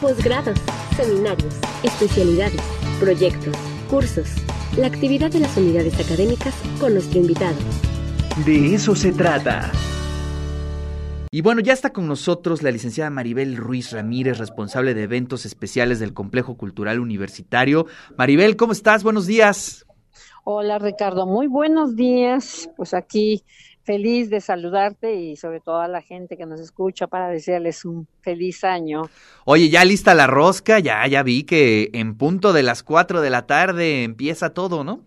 posgrados, seminarios, especialidades, proyectos, cursos, la actividad de las unidades académicas con nuestro invitado. De eso se trata. Y bueno, ya está con nosotros la licenciada Maribel Ruiz Ramírez, responsable de eventos especiales del Complejo Cultural Universitario. Maribel, ¿cómo estás? Buenos días. Hola Ricardo, muy buenos días. Pues aquí feliz de saludarte y sobre todo a la gente que nos escucha para desearles un feliz año. Oye, ya lista la rosca, ya, ya vi que en punto de las cuatro de la tarde empieza todo, ¿no?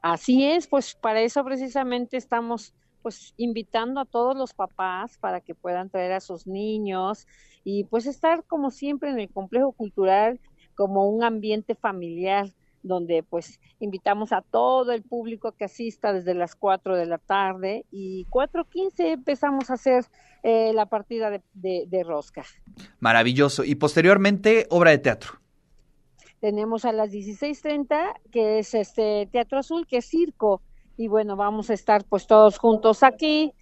Así es, pues para eso precisamente estamos pues invitando a todos los papás para que puedan traer a sus niños y pues estar como siempre en el complejo cultural como un ambiente familiar donde pues invitamos a todo el público que asista desde las 4 de la tarde y 4.15 empezamos a hacer eh, la partida de, de, rosca. Maravilloso. Y posteriormente, obra de teatro. Tenemos a las 16.30, que es este Teatro Azul, que es circo. Y bueno, vamos a estar pues todos juntos aquí.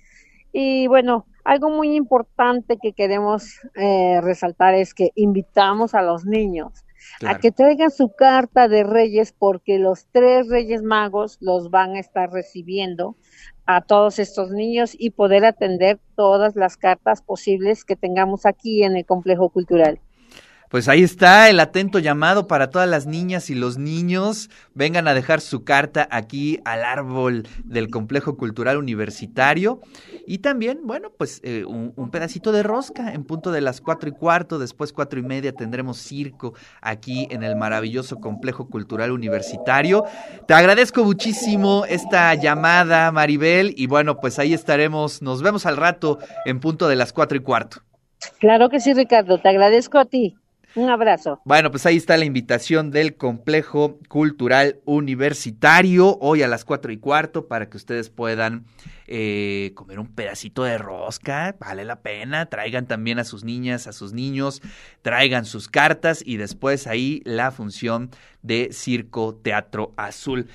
Y bueno, algo muy importante que queremos eh, resaltar es que invitamos a los niños a que traigan su carta de reyes porque los tres reyes magos los van a estar recibiendo a todos estos niños y poder atender todas las cartas posibles que tengamos aquí en el complejo cultural. Pues ahí está el atento llamado para todas las niñas y los niños. Vengan a dejar su carta aquí al árbol del Complejo Cultural Universitario. Y también, bueno, pues eh, un, pedacito de rosca en punto de las cuatro y cuarto, después cuatro y media tendremos circo aquí en el maravilloso Complejo Cultural Universitario. Te agradezco muchísimo esta llamada, Maribel. Y bueno, pues ahí estaremos. Nos vemos al rato en punto de las cuatro y cuarto. Claro que sí, Ricardo. Te agradezco a ti. Un abrazo. Bueno, pues ahí está la invitación del Complejo Cultural Universitario, hoy a las cuatro y cuarto, para que ustedes puedan eh, comer un pedacito de rosca, vale la pena, traigan también a sus niñas, a sus niños, traigan sus cartas y después ahí la función de Circo Teatro Azul.